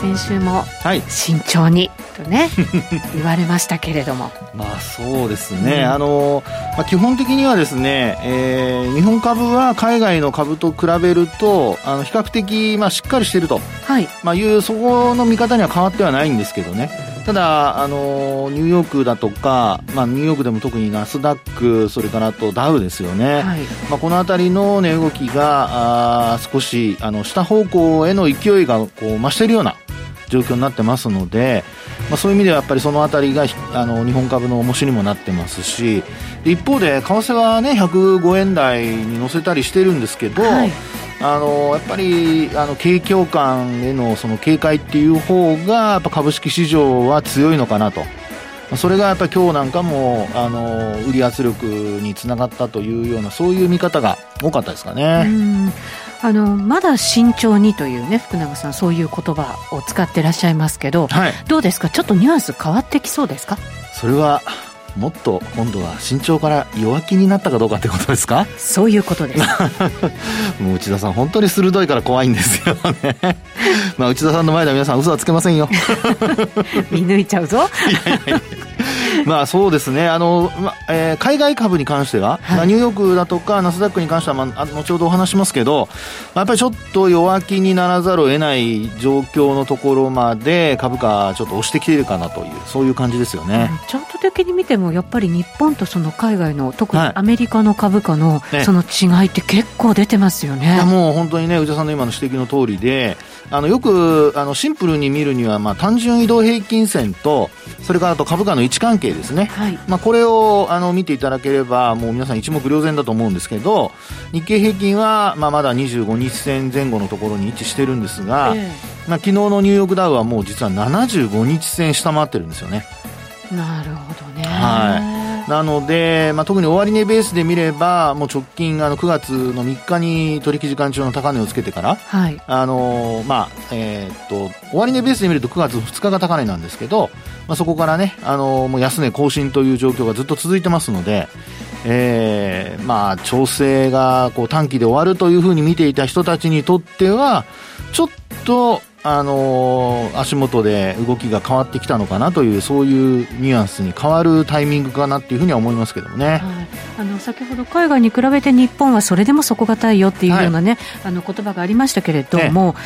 先週も慎重に、とね 言われましたけれども。まあそうですね、うん、あの、まあ、基本的にはですね、えー、日本株は海外の株と比べるとあの比較的、まあ、しっかりしていると、はい。まあ、いうそこの見方には変わってはないんですけどね。ただ、あのニューヨークだとか、まあ、ニューヨークでも特にナスダック、それからあとダウですよね、はい、まあ、この辺りの値動きがあ少しあの下方向への勢いがこう増しているような状況になってますので、まあ、そういう意味ではやっぱりその辺りがあの日本株の重しにもなってますし一方で為替はね105円台に乗せたりしてるんですけど、はいあのやっぱりあの景況感へのその警戒っていう方がやっぱ株式市場は強いのかなと。それがやっぱり今日なんかもあの売り圧力につながったというようなそういう見方が多かったですかね。あのまだ慎重にというね福永さんそういう言葉を使ってらっしゃいますけど、はい、どうですか？ちょっとニュアンス変わってきそうですか？それはもっと今度は身長から弱気になったかどうかってことですか？そういうことです。もう内田さん本当に鋭いから怖いんですよね。まあ内田さんの前では皆さん嘘はつけませんよ。見抜いちゃうぞ。いやいやいや まあそうですね、あのまえー、海外株に関しては、はい、まあ、ニューヨークだとかナスダックに関しては、まあ、後ほどお話しますけど、まあ、やっぱりちょっと弱気にならざるを得ない状況のところまで株価、ちょっと押してきているかなという、そういう感じですよね。チャート的に見ても、やっぱり日本とその海外の、特にアメリカの株価のその違いって結構出てますよね。ねいやもう本当にね、内田さんの今の指摘の通りで、あのよくあのシンプルに見るには、まあ、単純移動平均線とそれからあと株価の位置関係ですね、はい、まあ、これをあの見ていただければもう皆さん一目瞭然だと思うんですけど日経平均は、まあ、まだ25日線前後のところに位置してるんですが、えー、まあ、昨日のニューヨークダウはもう実は75日線下回ってるんですよね。なるほどね、はいなので、まあ、特に終値ベースで見れば、もう直近あの9月の3日に取引時間中の高値をつけてから、はい、あのまあえー、っと終値ベースで見ると9月2日が高値なんですけど、まあ、そこからね、あのもう安値更新という状況がずっと続いてますので、えーまあ、調整がこう短期で終わるというふうに見ていた人たちにとっては、ちょっとあのー、足元で動きが変わってきたのかなというそういうニュアンスに変わるタイミングかなっていうふうには思いますけどもね、はい、あの先ほど海外に比べて日本はそれでも底堅いよっていうようなね、はい、あの言葉がありましたけれども、ね、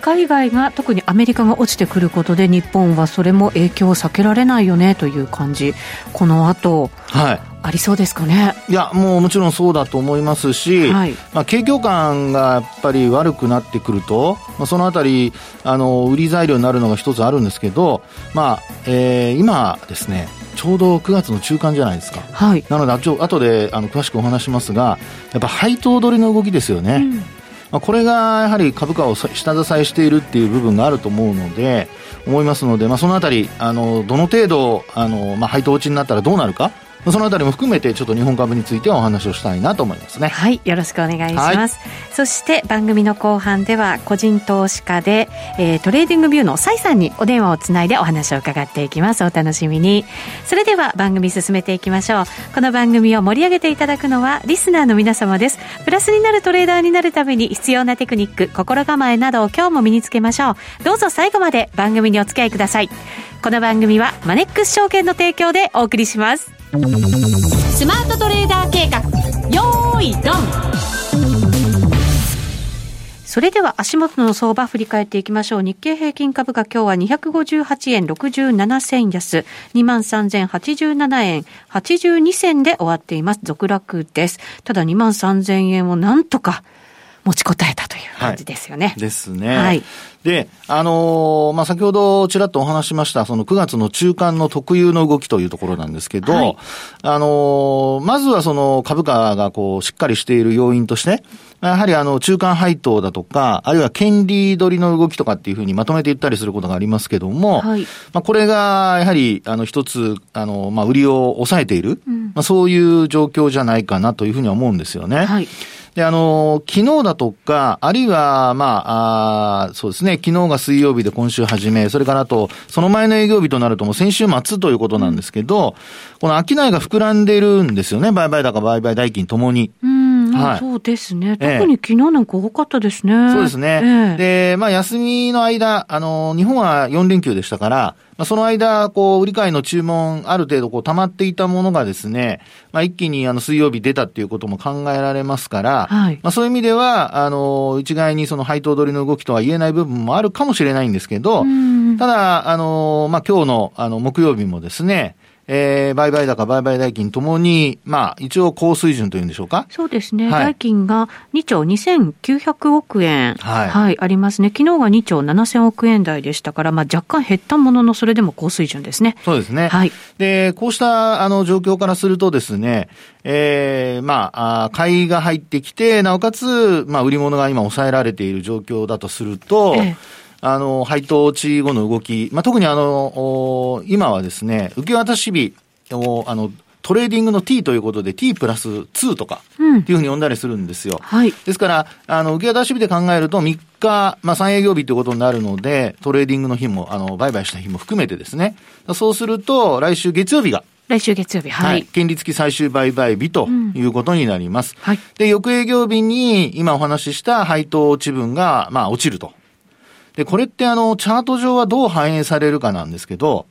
海外が特にアメリカが落ちてくることで日本はそれも影響を避けられないよねという感じ。この後、はい、ありそうですかね。いやもうもちろんそうだと思いますし、はい、まあ、景況感がやっぱり悪くなってくると、まあ、そのあたりあの売り材料になるのが一つあるんですけど、まあえー、今ですねちょうど9月の中間じゃないですか、はい、なのであと後であの詳しくお話しますがやっぱ配当取りの動きですよね、うん。まあ、これがやはり株価を下支えしているっていう部分があると思うので、思いますので、まあ、そのあたり、あの、どの程度、あの、まあ、配当落ちになったらどうなるか、そのあたりも含めてちょっと日本株についてはお話をしたいなと思いますね。はい、よろしくお願いします。はい、そして番組の後半では個人投資家で、えー、 TradingView の崔さんにお電話をつないでお話を伺っていきます。お楽しみに。それでは番組進めていきましょう。この番組を盛り上げていただくのはリスナーの皆様です。プラスになるトレーダーになるために必要なテクニック、心構えなどを今日も身につけましょう。どうぞ最後まで番組にお付き合いください。この番組はマネックス証券の提供でお送りします。スマートトレーダー計画よーいドンそれでは足元の相場振り返っていきましょう。日経平均株価今日は258円67銭安、23,087円82銭で終わっています。続落です。ただ23,000円をなんとか持ちこたえたという感じですよね。はい、ですね。はい。で、あのー、まあ、先ほどちらっとお話しました、その9月の中間の特有の動きというところなんですけど、はい、あのー、まずはその株価がこう、しっかりしている要因として、やはりあの、中間配当だとか、あるいは権利取りの動きとかっていうふうにまとめて言ったりすることがありますけども、はい、まあ、これが、やはり、あの、一つ、あの、まあ、売りを抑えている、うん、まあ、そういう状況じゃないかなというふうには思うんですよね。はいで、あの、昨日だとか、あるいは、まあ、あそうですね、昨日が水曜日で今週初め、それからあと、その前の営業日となるともう先週末ということなんですけど、この商いが膨らんでるんですよね、売買高、売買代金ともに。うん。はい、そうですね。特に昨日なんか多かったですね。えー、そうですね。えー、で、まあ、休みの間、あの、日本は4連休でしたから、まあ、その間、こう、売り買いの注文、ある程度、こう、溜まっていたものがですね、まあ、一気に、あの、水曜日出たっていうことも考えられますから、はい、まあ、そういう意味では、あの、一概にその配当取りの動きとは言えない部分もあるかもしれないんですけど、ただ、あの、まあ、今日の、あの、木曜日もですね、えー、売買高、売買代金ともに、まあ、一応高水準というんでしょうか。そうですね。はい、代金が2兆2900億円、はい、はい、ありますね。昨日が2兆7000億円台でしたから、まあ、若干減ったものの、それでも高水準ですね。そうですね。はい。で、こうした、あの、状況からするとですね、えー、まあ、あ買いが入ってきて、なおかつ、まあ、売り物が今抑えられている状況だとすると、ええあの、配当落ち後の動き、まあ、特にあの、今はですね、受け渡し日を、あの、トレーディングの T ということで T プラス2とかっていうふうに呼んだりするんですよ。うん、はい。ですから、あの、受け渡し日で考えると3日、まあ3営業日ということになるので、トレーディングの日も、あの、売買した日も含めてですね。そうすると、来週月曜日が、来週月曜日、はい。はい。権利付き最終売買日ということになります。うん、はい。で、翌営業日に、今お話しした配当落ち分が、まあ落ちるとで、これってあの、チャート上はどう反映されるかなんですけど、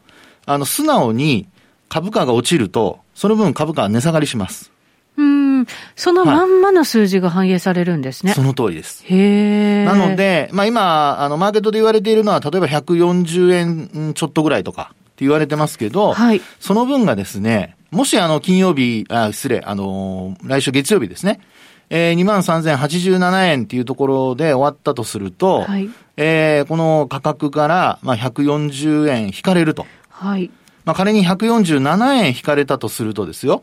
あの、素直に株価が落ちると、その分株価は値下がりします。うん。そのまんまの数字が反映されるんですね。はい、その通りです。へなので、まあ今、あの、マーケットで言われているのは、例えば140円ちょっとぐらいとかって言われてますけど、はい。その分がですね、もしあの、金曜日、あ、失礼、あの来週月曜日ですね。えー、23,087円っていうところで終わったとすると、はい、えー、この価格から、まあ、140円引かれると。はい。まあ、仮に147円引かれたとするとですよ、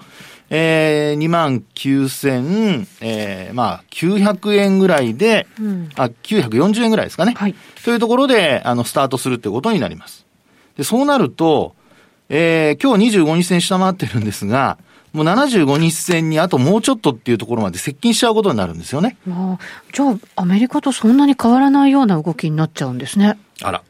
えー、2万9000、えー、まあ、900円ぐらいで、うん、あ、940円ぐらいですかね。はい。というところで、あの、スタートするってことになります。で、そうなると、えー、今日25日線下回ってるんですが、もう75日線にあともうちょっとっていうところまで接近しちゃうことになるんですよね。あじゃあ、アメリカとそんなに変わらないような動きになっちゃうんですね。あら。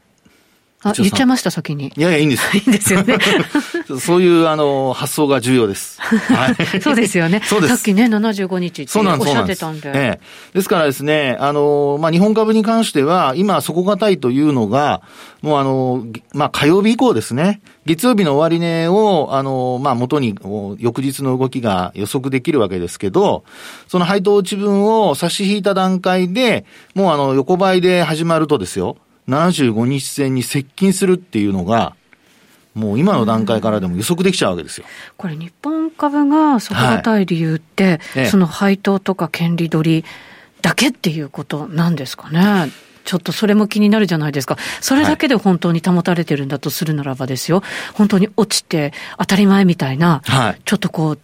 あ、言っちゃいました、先に。いやいや、いいんです。いいんですよね。そういう、あの、発想が重要です。はい。そうですよね。そうです。さっきね、75日っておっしゃってたんで。ええ。ですからですね、あの、まあ、日本株に関しては、今、底堅いというのが、もうあの、まあ、火曜日以降ですね。月曜日の終値を、あの、まあ、元に、翌日の動きが予測できるわけですけど、その配当値分を差し引いた段階で、もうあの、横ばいで始まるとですよ。75日線に接近するっていうのが、もう今の段階からでも予測できちゃうわけですよ。これ、日本株が底堅い理由って、はい、その配当とか権利取りだけっていうことなんですかね？ちょっとそれも気になるじゃないですか。それだけで本当に保たれてるんだとするならばですよ。本当に落ちて当たり前みたいな、はい、ちょっとこう、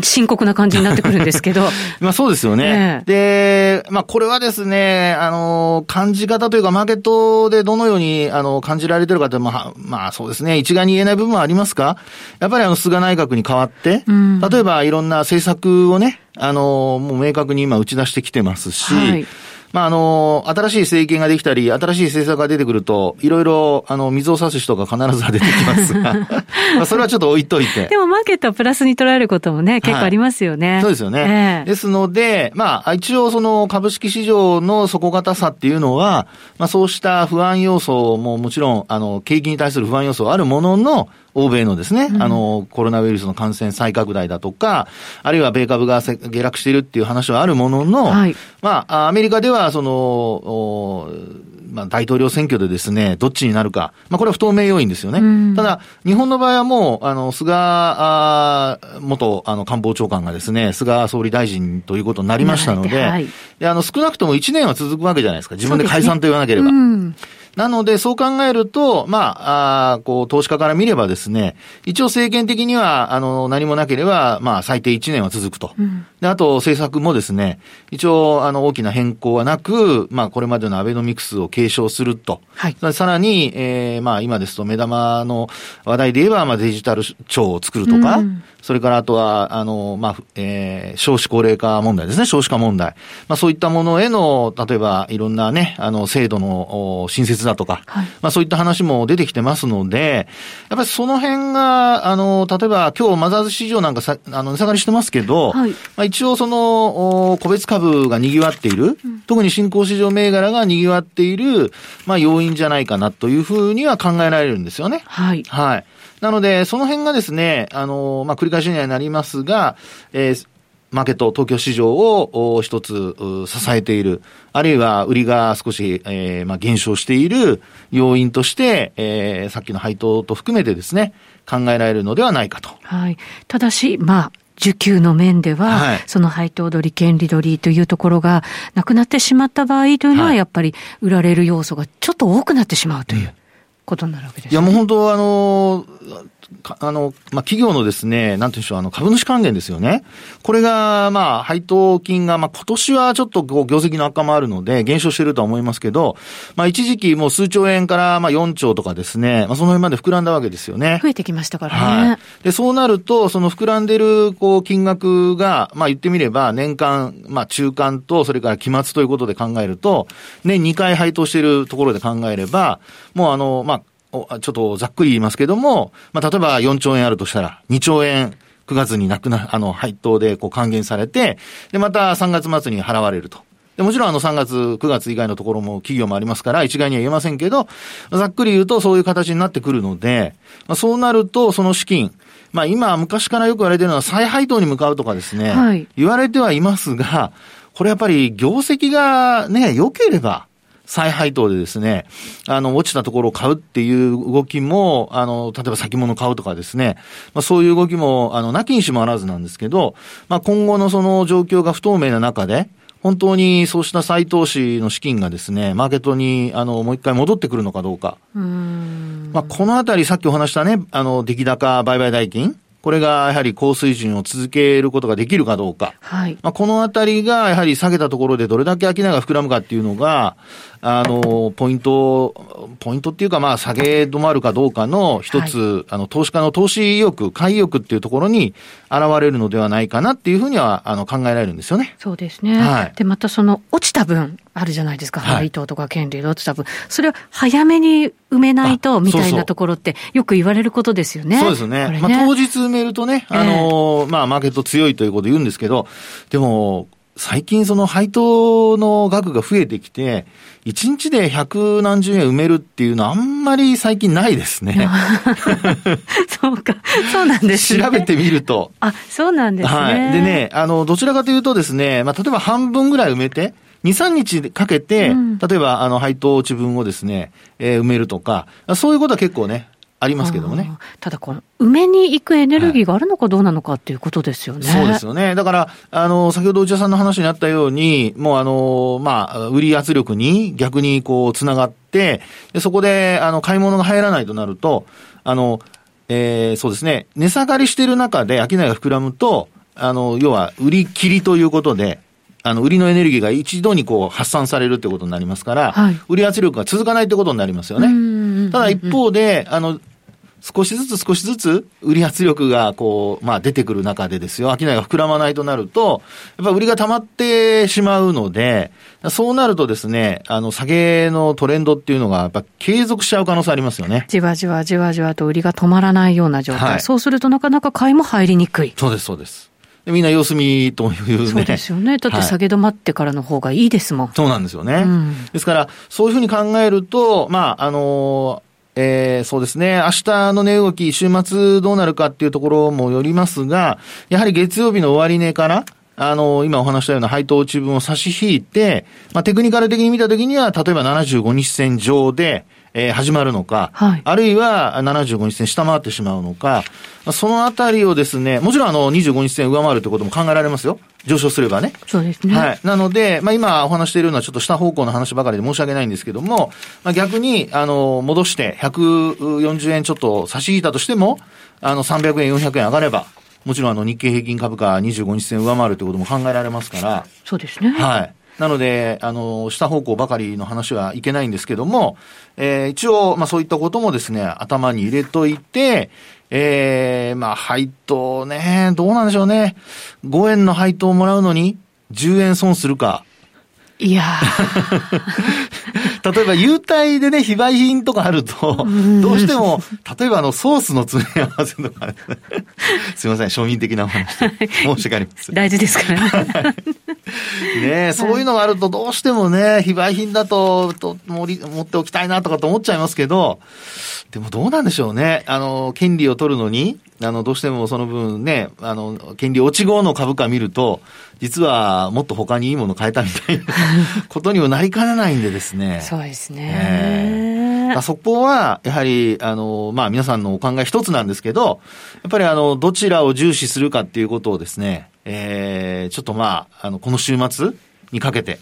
深刻な感じになってくるんですけど。まあそうですよね。で、まあこれはですね、あの、感じ方というか、マーケットでどのように、あの、感じられてるかって、まあ、まあそうですね、一概に言えない部分はありますか？やっぱりあの、菅内閣に代わって、うん、例えばいろんな政策をね、あの、もう明確に今打ち出してきてますし、はいまあ、あの、新しい政権ができたり、新しい政策が出てくると、いろいろ、あの、水を差す人が必ず出てきますが、まあ、それはちょっと置いといて。でも、マーケットはプラスに捉えることもね、結構ありますよね。はい、そうですよね。えー、ですので、まあ、一応、その、株式市場の底堅さっていうのは、まあ、そうした不安要素ももちろん、あの、景気に対する不安要素あるものの、欧米のですね、うん、あの、コロナウイルスの感染再拡大だとか、あるいは米株が下落しているっていう話はあるものの、はい、まあ、アメリカでは、その、まあ、大統領選挙でですね、どっちになるか。まあ、これは不透明要因ですよね。ただ、日本の場合はもう、あの、菅、あ元、あの、官房長官がですね、菅総理大臣ということになりましたので、はい、であの、少なくとも1年は続くわけじゃないですか。自分で解散と言わなければ。なので、そう考えると、まあ、あこう、投資家から見ればですね、一応政権的には、あの、何もなければ、まあ、最低1年は続くと。うん、で、あと、政策もですね、一応、あの、大きな変更はなく、まあ、これまでのアベノミクスを継承すると。はい。さらに、えー、まあ、今ですと、目玉の話題で言えば、まあ、デジタル庁を作るとか、うん、それからあとは、あの、まあ、えー、少子高齢化問題ですね、少子化問題。まあ、そういったものへの、例えば、いろんなね、あの、制度の新設だとか、はい、まあそういった話も出てきてますので、やっぱりその辺が、あの、例えば今日マザーズ市場なんかさ、あの、値下がりしてますけど、はい、まあ一応その、個別株が賑わっている、うん、特に新興市場銘柄が賑わっている、まあ要因じゃないかなというふうには考えられるんですよね。はい。はい。なので、その辺がですね、あの、まあ、繰り返しにはなりますが、えー、マーケット、東京市場を一つ支えている、あるいは売りが少し、えー、まあ減少している要因として、えー、さっきの配当と含めてですね、考えられるのではないかと。はい。ただし、まあ、受給の面では、はい、その配当取り、権利取りというところがなくなってしまった場合というのは、やっぱり売られる要素がちょっと多くなってしまうということになるわけです、ね、いや、もう本当、あのあの、まあ、企業のですね、なんていうんでしょう、あの、株主還元ですよね。これが、まあ、配当金が、まあ、今年はちょっと、こう、業績の悪化もあるので、減少しているとは思いますけど、まあ、一時期もう数兆円から、まあ、4兆とかですね、まあ、その辺まで膨らんだわけですよね。増えてきましたからね。はい。で、そうなると、その膨らんでる、こう、金額が、まあ、言ってみれば、年間、まあ、中間と、それから期末ということで考えると、年2回配当しているところで考えれば、もうあの、まあ、ちょっとざっくり言いますけども、まあ、例えば4兆円あるとしたら、2兆円、9月になくな、あの、配当でこう還元されて、で、また3月末に払われると。で、もちろんあの3月、9月以外のところも企業もありますから、一概には言えませんけど、ざっくり言うとそういう形になってくるので、まあ、そうなると、その資金、まあ今、昔からよく言われているのは再配当に向かうとかですね、はい、言われてはいますが、これやっぱり業績がね、良ければ、再配当でですね、あの、落ちたところを買うっていう動きも、あの、例えば先物買うとかですね、まあそういう動きも、あの、なきにしもあらずなんですけど、まあ今後のその状況が不透明な中で、本当にそうした再投資の資金がですね、マーケットに、あの、もう一回戻ってくるのかどうか。うまあ、このあたり、さっきお話したね、あの、出来高売買代金。これがやはり高水準を続けることができるかどうか。はい。まあ、このあたりがやはり下げたところでどれだけ商いが膨らむかっていうのが、あの、ポイント、ポイントっていうか、まあ、下げ止まるかどうかの一つ、はい、あの、投資家の投資意欲、買い意欲っていうところに現れるのではないかなっていうふうには、あの、考えられるんですよね。そうですね。はい。で、またその、落ちた分、あるじゃないですか。配当とか権利で落ちた分。それを早めに埋めないと、みたいなところって、よく言われることですよね。そうですね。ねまあ、当日埋めるとね、あの、えー、まあ、マーケット強いということを言うんですけど、でも、最近その配当の額が増えてきて、1日で百何十円埋めるっていうのはあんまり最近ないですね。そうか。そうなんですね。調べてみると。あ、そうなんですね。はい。でね、あの、どちらかというとですね、まあ、例えば半分ぐらい埋めて、2、3日かけて、うん、例えば、あの、配当値分をですね、えー、埋めるとか、そういうことは結構ね、ありますけどもね。ただこの、埋めに行くエネルギーがあるのかどうなのかっていうことですよね。はい、そうですよね。だから、あの、先ほど内田さんの話にあったように、もうあの、まあ、売り圧力に逆にこう、つながって、でそこで、あの、買い物が入らないとなると、あの、えー、そうですね、値下がりしている中で商いが膨らむと、あの、要は、売り切りということで、あの、売りのエネルギーが一度にこう発散されるってことになりますから、はい、売り圧力が続かないってことになりますよね。ただ一方で、あの、少しずつ少しずつ売り圧力がこう、まあ出てくる中でですよ、商いが膨らまないとなると、やっぱ売りが溜まってしまうので、そうなるとですね、あの、下げのトレンドっていうのがやっぱ継続しちゃう可能性ありますよね。じわじわじわじわと売りが止まらないような状態。はい、そうするとなかなか買いも入りにくい。そうです、そうです。みんな様子見というね。そうですよね。だって下げ止まってからの方がいいですもん。はい、そうなんですよね。うん、ですから、そういうふうに考えると、まあ、あのえー、そうですね。明日の値動き、週末どうなるかっていうところもよりますが、やはり月曜日の終値から、あの、今お話したような配当値分を差し引いて、まあ、テクニカル的に見たときには、例えば75日線上で、えー、始まるのか、はい、あるいは75日線下回ってしまうのか、そのあたりをですね、もちろんあの25日線上回るということも考えられますよ。上昇すればね。そうですね。はい。なので、まあ今お話しているのはちょっと下方向の話ばかりで申し訳ないんですけども、まあ逆に、あの、戻して140円ちょっと差し引いたとしても、あの300円、400円上がれば、もちろんあの日経平均株価25日線上回るということも考えられますから。そうですね。はい。なので、あの、下方向ばかりの話はいけないんですけども、えー、一応、まあそういったこともですね、頭に入れといて、ええー、まあ配当ね、どうなんでしょうね。5円の配当をもらうのに、10円損するか。いや 例えば、優待でね、非売品とかあると、どうしても、例えばあの、ソースの詰め合わせとか、ね、すいません、庶民的なお話。申し訳ありません。大事ですからね。ねそういうのがあると、どうしてもね、非売品だと、と持っておきたいなとかと思っちゃいますけど、でもどうなんでしょうね。あの、権利を取るのに、あの、どうしてもその分ね、あの、権利落ち後の株価見ると、実はもっと他にいいもの買えたみたいな ことにもなりかねないんでですね。そうですね。えー、そこは、やはり、あの、まあ皆さんのお考え一つなんですけど、やっぱりあの、どちらを重視するかっていうことをですね、えー、ちょっとまあ、あの、この週末にかけて、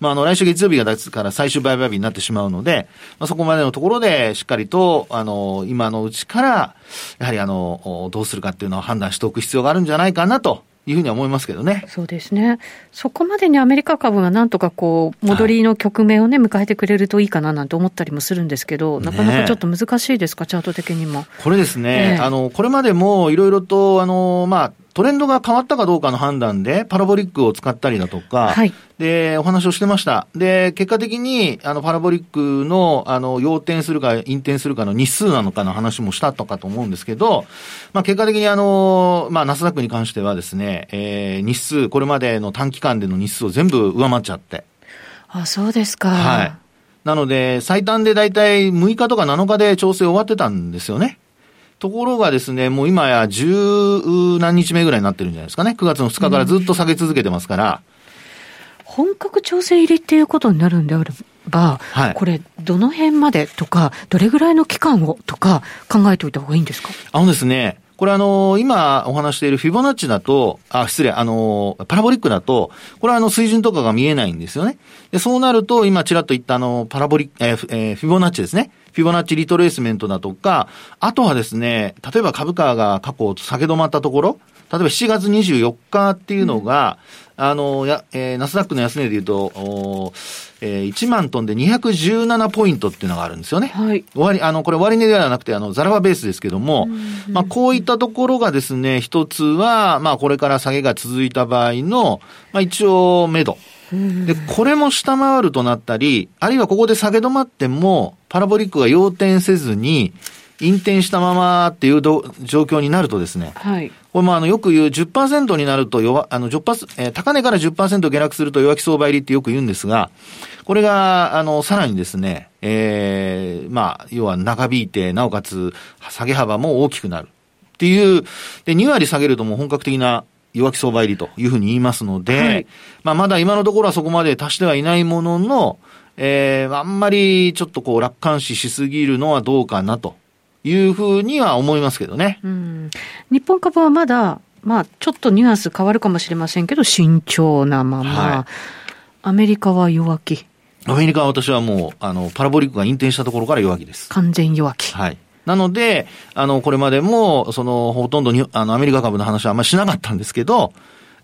まあ、あの、来週月曜日がですから最終売買日になってしまうので、まあ、そこまでのところでしっかりと、あの、今のうちから、やはりあの、どうするかっていうのを判断しておく必要があるんじゃないかなというふうには思いますけどね。そうですね。そこまでにアメリカ株がなんとかこう、戻りの局面をね、迎えてくれるといいかななんて思ったりもするんですけど、なかなかちょっと難しいですか、チャート的にも。これですね、えー、あの、これまでもいろいろと、あの、まあ、トレンドが変わったかどうかの判断で、パラボリックを使ったりだとか、はい、で、お話をしてました。で、結果的に、あの、パラボリックの、あの、要点するか、引転するかの日数なのかの話もしたとかと思うんですけど、まあ、結果的にあの、まあ、ナスダックに関してはですね、えー、日数、これまでの短期間での日数を全部上回っちゃって。あ、そうですか。はい。なので、最短でだいたい6日とか7日で調整終わってたんですよね。ところがですね、もう今や十何日目ぐらいになってるんじゃないですかね。9月の2日からずっと下げ続けてますから。本格調整入りっていうことになるんであれば、はい、これ、どの辺までとか、どれぐらいの期間をとか考えておいた方がいいんですか？あのですね、これあの、今お話しているフィボナッチだと、あ、失礼、あの、パラボリックだと、これはあの水準とかが見えないんですよね。で、そうなると、今ちらっと言ったあの、パラボリック、えー、え、フィボナッチですね。フィボナッチリトレースメントだとか、あとはですね、例えば株価が過去下げ止まったところ、例えば7月24日っていうのが、うん、あの、や、えー、ナスダックの安値で言うと、おえー、1万トンで217ポイントっていうのがあるんですよね。はい。終わり、あの、これ終値ではなくて、あの、ザラバベースですけども、まあ、こういったところがですね、一つは、まあ、これから下げが続いた場合の、まあ、一応、目処。で、これも下回るとなったり、あるいはここで下げ止まっても、パラボリックが要点せずに、引転したままっていう状況になるとですね、はい、これもあのよく言う10%になると弱、あの10%、えー、高値から10%下落すると弱気相場入りってよく言うんですが、これが、あの、さらにですね、ええー、まあ、要は長引いて、なおかつ下げ幅も大きくなるっていう、で、2割下げるともう本格的な弱気相場入りというふうに言いますので、はい、まあ、まだ今のところはそこまで達してはいないものの、えー、あんまりちょっとこう楽観視しすぎるのはどうかなというふうには思いますけどね。うん、日本株はまだ、まあ、ちょっとニュアンス変わるかもしれませんけど、慎重なまま、はい、アメリカは弱気。アメリカは私はもう、あの、パラボリックが引転したところから弱気です。完全弱気。はい。なので、あの、これまでも、その、ほとんどに、あの、アメリカ株の話はあんまりしなかったんですけど、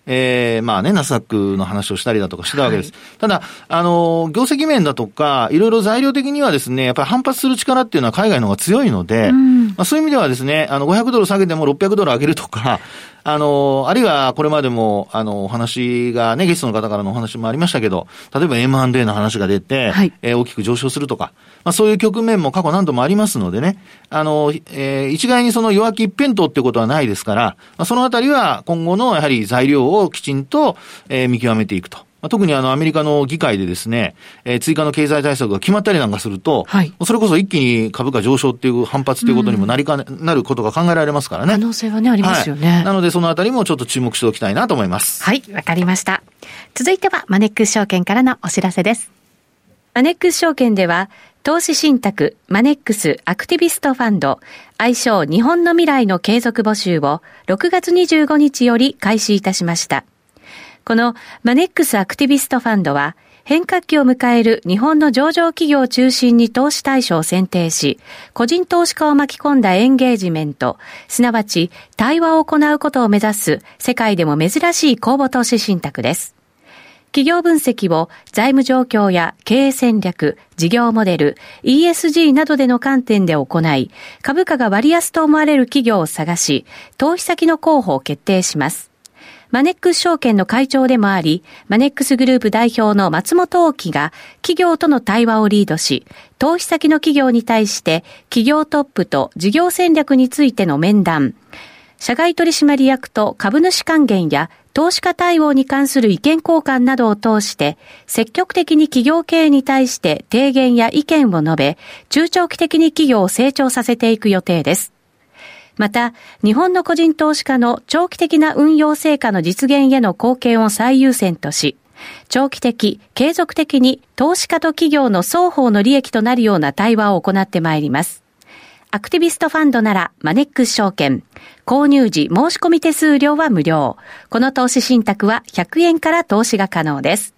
ええー、まあね、ナスダックの話をしたりだとかしてたわけです。はい、ただ、あの、業績面だとか、いろいろ材料的にはですね、やっぱり反発する力っていうのは海外の方が強いので、うん、まあそういう意味ではですね、あの、500ドル下げても600ドル上げるとか、あの、あるいはこれまでも、あの、お話がね、ゲストの方からのお話もありましたけど、例えば M&A の話が出て、はい、えー、大きく上昇するとか、まあそういう局面も過去何度もありますのでね、あの、えー、一概にその弱気一辺倒ってことはないですから、まあ、そのあたりは今後のやはり材料をきちんと、えー、見極めていくと。まあ、特にあのアメリカの議会でですね、えー、追加の経済対策が決まったりなんかすると、はい、それこそ一気に株価上昇っていう反発ということにもなりかね、うん、なることが考えられますからね。可能性はね、ありますよね。はい、なのでそのあたりもちょっと注目しておきたいなと思います。はい、わかりました。続いてはマネックス証券からのお知らせです。マネックス証券では、投資信託マネックスアクティビストファンド愛称日本の未来の継続募集を6月25日より開始いたしました。このマネックスアクティビストファンドは、変革期を迎える日本の上場企業を中心に投資対象を選定し、個人投資家を巻き込んだエンゲージメント、すなわち対話を行うことを目指す世界でも珍しい公募投資信託です。企業分析を財務状況や経営戦略、事業モデル、ESG などでの観点で行い、株価が割安と思われる企業を探し、投資先の候補を決定します。マネックス証券の会長でもあり、マネックスグループ代表の松本大樹が企業との対話をリードし、投資先の企業に対して企業トップと事業戦略についての面談、社外取締役と株主還元や投資家対応に関する意見交換などを通して、積極的に企業経営に対して提言や意見を述べ、中長期的に企業を成長させていく予定です。また、日本の個人投資家の長期的な運用成果の実現への貢献を最優先とし、長期的、継続的に投資家と企業の双方の利益となるような対話を行ってまいります。アクティビストファンドならマネックス証券。購入時申し込み手数料は無料。この投資信託は100円から投資が可能です。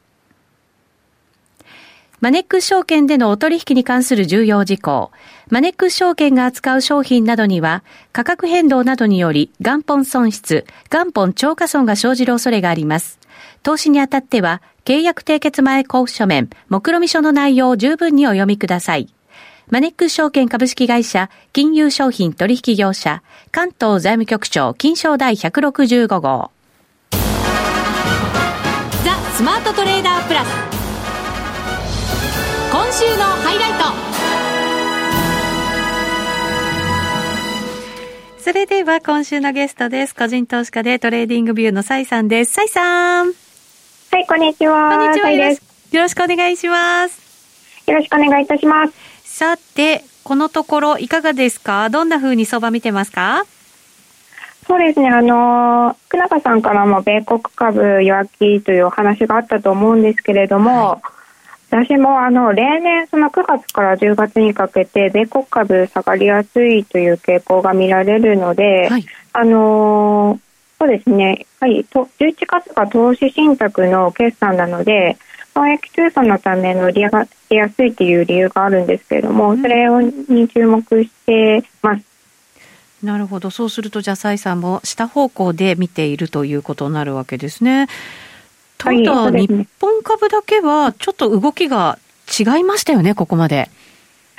マネックス証券でのお取引に関する重要事項。マネックス証券が扱う商品などには、価格変動などにより元本損失、元本超過損が生じる恐れがあります。投資にあたっては、契約締結前交付書面、目論見書の内容を十分にお読みください。マネックス証券株式会社、金融商品取引業者、関東財務局長、金商第165号。ザ・スマートトレーダープラス。今週のハイライトそれでは今週のゲストです。個人投資家で TradingView のサイさんです。サイさん。はい、こんにちは。こんにちは。よろしくお願いします。よろしくお願いいたします。さて、このところいかがですか？どんな風に相場見てますか？そうですね、あの、久中さんからも米国株弱気というお話があったと思うんですけれども、はい。私もあの例年、その9月から10月にかけて米国株下がりやすいという傾向が見られるので、はい、あのそうですね、はい、と11月が投資信託の決算なので、損益通算のための売り上がりやすいという理由があるんですけれども、それに注目してます。なるほど。そうすると、じゃあ、蔡さんも下方向で見ているということになるわけですね。ただ、はいね、日本株だけはちょっと動きが違いましたよね、ここまで。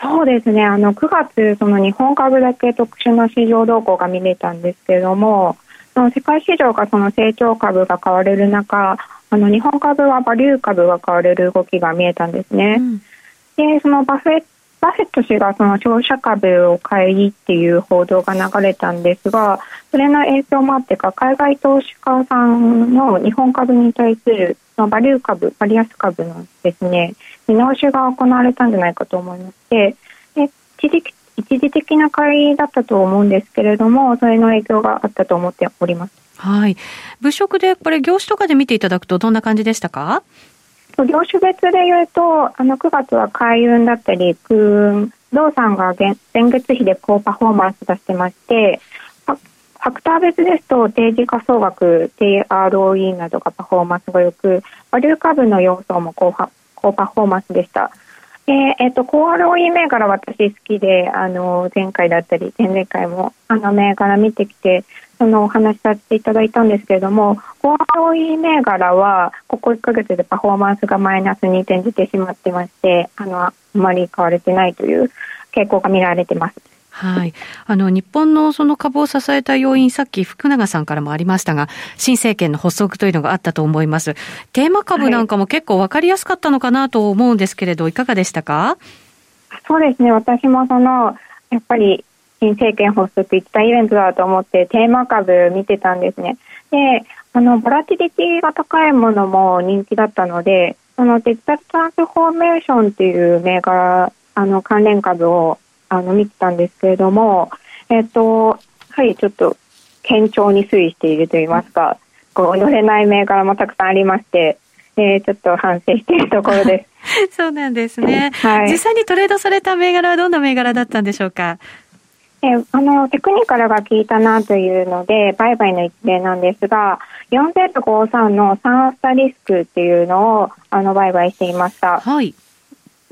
そうですね、あの9月、その日本株だけ特殊な市場動向が見れたんですけれども、その世界市場がその成長株が買われる中、あの日本株はバリュー株が買われる動きが見えたんですね。うん、で、そのバフェッバフェット氏がその商社株を買いっていう報道が流れたんですが、それの影響もあってか、海外投資家さんの日本株に対するバリュー株、バリュー株のですね、見直しが行われたんじゃないかと思いまして、で一時一時的な買いだったと思うんですけれども、それの影響があったと思っております。はい。物色で、これ、業種とかで見ていただくと、どんな感じでしたか？業種別で言うと、あの9月は海運だったり、空運、動産が前月比で高パフォーマンス出してまして、ファクター別ですと、定時価総額、低 ROE などがパフォーマンスが良く、バリュー株の要素も高高パフォーマンスでした。で、えっ、と、コアロイ銘柄私好きで、あの、前回だったり、前々回も、あの、銘柄見てきて、そのお話しさせていただいたんですけれども、コアロイ銘柄は、ここ1ヶ月でパフォーマンスがマイナスに転じてしまってまして、あの、あまり買われてないという傾向が見られてます。はい。あの、日本のその株を支えた要因、さっき福永さんからもありましたが、新政権の発足というのがあったと思います。テーマ株なんかも結構わかりやすかったのかなと思うんですけれど、いかがでしたか？そうですね。私もその、やっぱり新政権発足一大イベントだと思ってテーマ株見てたんですね。で、あの、ボラティリティが高いものも人気だったので、そのデジタルトランスフォーメーションっていう銘柄、あの、関連株を、あの、見てたんですけれども、えっ、ー、と、はい、ちょっと、堅調に推移しているといいますか、こう、乗れない銘柄もたくさんありまして、えー、ちょっと反省しているところです。そうなんですね。はい。実際にトレードされた銘柄はどんな銘柄だったんでしょうか？えあの、テクニカルが効いたなというので、売買の一例なんですが、4053のサンスタリスクっていうのを、あの、売買していました。はい。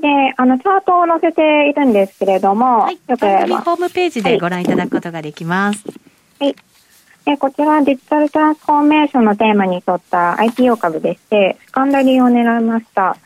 で、あの、チャートを載せているんですけれども、はい、よければ。ホームページでご覧いただくことができます。はい。でこちらデジタルトランスフォーメーションのテーマに沿った IPO 株でして、スカンダリーを狙いました。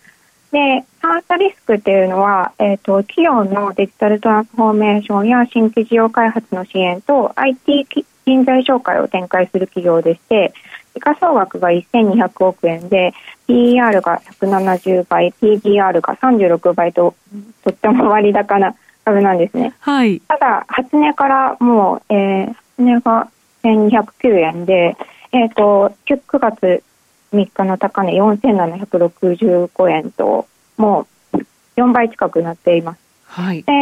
で、サースリスクっていうのは、えっ、ー、と、企業のデジタルトランスフォーメーションや新規事業開発の支援と IT 人材紹介を展開する企業でして、時価総額が1200億円で、PER が170倍、PBR が36倍と、とっても割高な株なんですね。はい。ただ、初値からもう、えー、初値が1209円で、えっ、ー、と、9月3日の高値4765円と、もう4倍近くなっています。はい。で、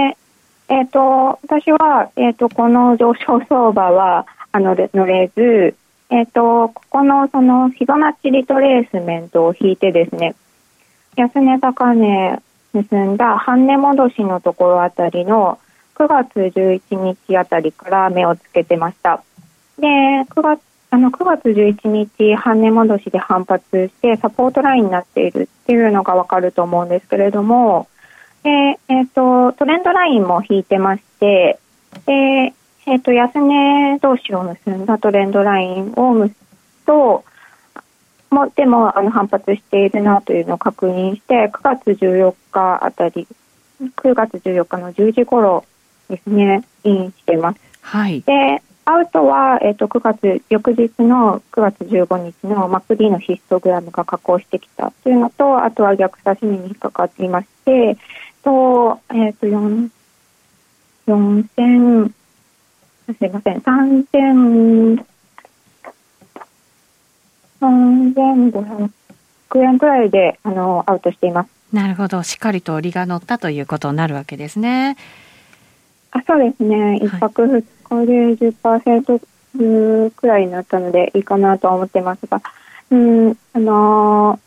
えっ、ー、と、私は、えっ、ー、と、この上昇相場は、あの、乗れず、え、ー、と、ここのそのフィボナッチリトレースメントを引いてですね、安値高値結んだ半値戻しのところあたりの9月11日あたりから目をつけてました。で、9月あの9月11日、半値戻しで反発してサポートラインになっているっていうのがわかると思うんですけれども、でえーと、トレンドラインも引いてまして、でえーと、安値同士を結んだトレンドラインを結と、もでもあの反発しているなというのを確認して、9月14日あたり、9月14日の10時頃ですね、インしています。はい。で、アウトは、えっ、ー、と、9月、翌日の9月15日の MacD のヒストグラムが下降してきたというのと、あとは逆差し値に引っかかっていまして、と、えっ、ー、と、4、4000、すいません、3000、3500円くらいで、あの、アウトしています。なるほど。しっかりと利が乗ったということになるわけですね。あそうですね。一泊二日で10%くらいになったのでいいかなと思ってますが、うん、あの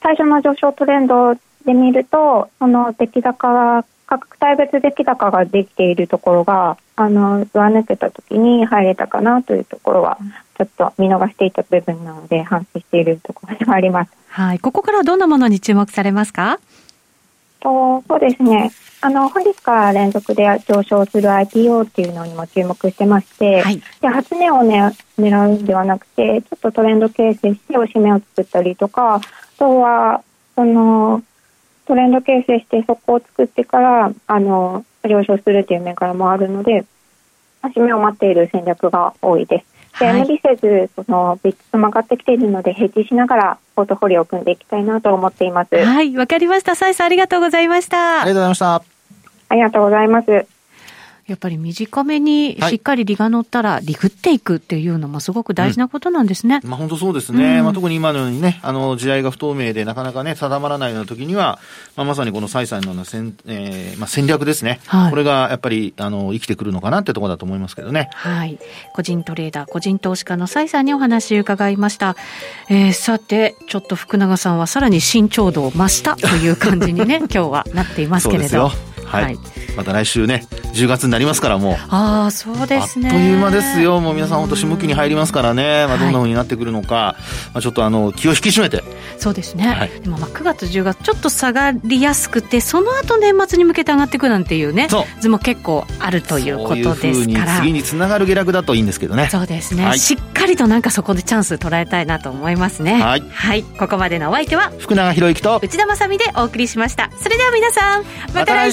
ー、最初の上昇トレンドで見ると、その出来高、価格帯別出来高ができているところが、あの、上抜けた時に入れたかなというところは、ちょっと見逃していた部分なので、反省しているところではあります。はい。ここからどんなものに注目されますか？とそうですね。あの、本日から連続で上昇する IPO っていうのにも注目してまして、はい、で初値を、ね、狙うんではなくて、ちょっとトレンド形成しておしめを作ったりとか、あとは、その、トレンド形成してそこを作ってから、あの、上昇するっていう面からもあるので、足目を待っている戦略が多いです。で、はい、無理せず、その、ビッツも上がってきているので、ヘッジしながら、ポートフォリオを組んでいきたいなと思っています。はい、わかりました。サイさん、ありがとうございました。ありがとうございました。ありがとうございます。やっぱり短めにしっかり利が乗ったら、リグっていくっていうのもすごく大事なことなんですね。うん、まあ本当そうですね。うん、まあ特に今のようにね、あの、時代が不透明でなかなかね、定まらないような時には、まあまさにこの蔡さんのような戦、えー、まあ戦略ですね。はい。これがやっぱり、あの、生きてくるのかなってところだと思いますけどね。はい。個人トレーダー、個人投資家の蔡さんにお話伺いました。えー、さて、ちょっと福永さんはさらに慎重度を増したという感じにね、今日はなっていますけれど。はい、はい、また来週ね10月になりますからもう。ああそうですね。あっという間ですよ。もう皆さん本当下期に入りますからね、まあ、どんなふうになってくるのか、はい、まあ、ちょっとあの気を引き締めて。そうですね、はい、でもまあ9月10月ちょっと下がりやすくてその後年末に向けて上がっていくなんていうね図も結構あるということですから。次につながる下落だといいんですけどね。そうですね、しっかりとなんかそこでチャンス捉えたいなと思いますね。はい、はい、ここまでのお相手は福永博之と内田まさでお送りしました。それでは皆さんまた来